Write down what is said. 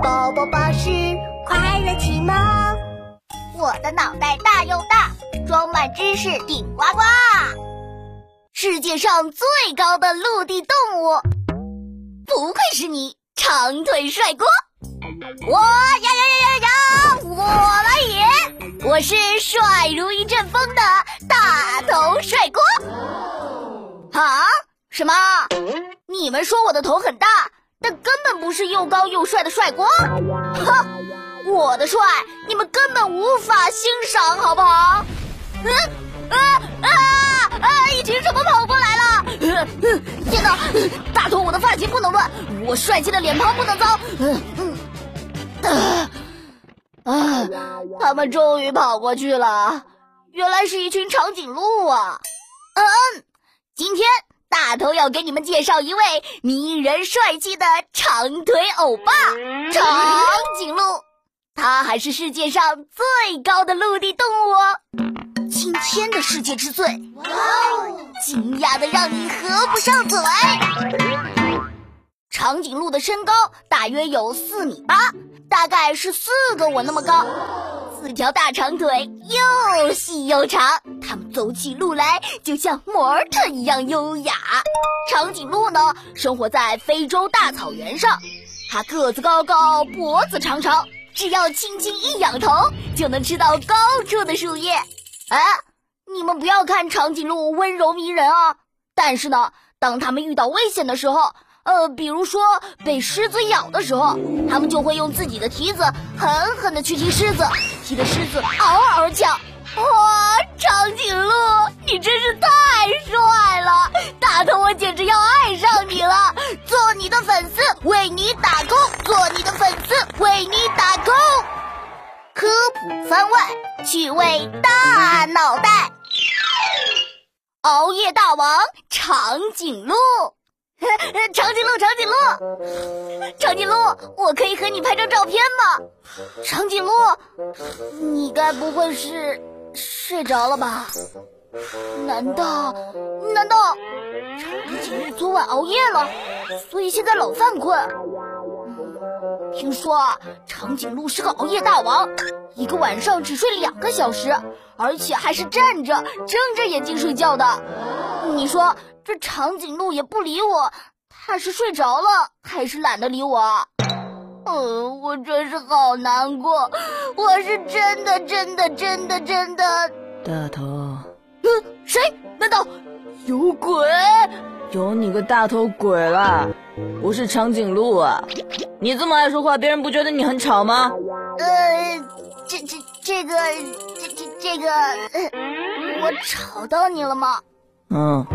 宝宝巴士快乐启蒙。我的脑袋大又大，装满知识顶呱呱。世界上最高的陆地动物，不愧是你，长腿帅哥。我呀呀呀呀呀，我来也！我是帅如一阵风的大头帅哥。啊？什么？你们说我的头很大？但根本不是又高又帅的帅哥，哼！我的帅你们根本无法欣赏，好不好？嗯啊啊啊！一群什么跑过来了？天哪！大头，我的发型不能乱，我帅气的脸庞不能脏。嗯嗯啊！他们终于跑过去了，原来是一群长颈鹿啊！嗯嗯，今天。大头要给你们介绍一位迷人帅气的长腿欧巴——长颈鹿，它还是世界上最高的陆地动物哦！今天的世界之最，哇哦，惊讶的让你合不上嘴。长颈鹿的身高大约有四米八，大概是四个我那么高。四条大长腿又细又长，它们走起路来就像模特一样优雅。长颈鹿呢，生活在非洲大草原上，它个子高高，脖子长长，只要轻轻一仰头，就能吃到高处的树叶。哎，你们不要看长颈鹿温柔迷人啊，但是呢，当它们遇到危险的时候，呃，比如说被狮子咬的时候，它们就会用自己的蹄子狠狠的去踢狮子，踢得狮子嗷嗷叫。哦，长颈鹿，你真是太帅了！大头，我简直要爱上你了。做你的粉丝，为你打 call，做你的粉丝，为你打 call。科普番外，趣味大脑袋，熬夜大王长颈鹿。长颈鹿，长颈鹿，长颈鹿，我可以和你拍张照片吗？长颈鹿，你该不会是睡着了吧？难道，难道长颈鹿昨晚熬夜了，所以现在老犯困？听说长颈鹿是个熬夜大王，一个晚上只睡两个小时，而且还是站着睁着眼睛睡觉的。你说？这长颈鹿也不理我，它是睡着了还是懒得理我？嗯，我真是好难过，我是真的真的真的真的。大头，嗯，谁？难道有鬼？有你个大头鬼啦！我是长颈鹿啊！你这么爱说话，别人不觉得你很吵吗？呃，这这这个这这这个，我吵到你了吗？嗯。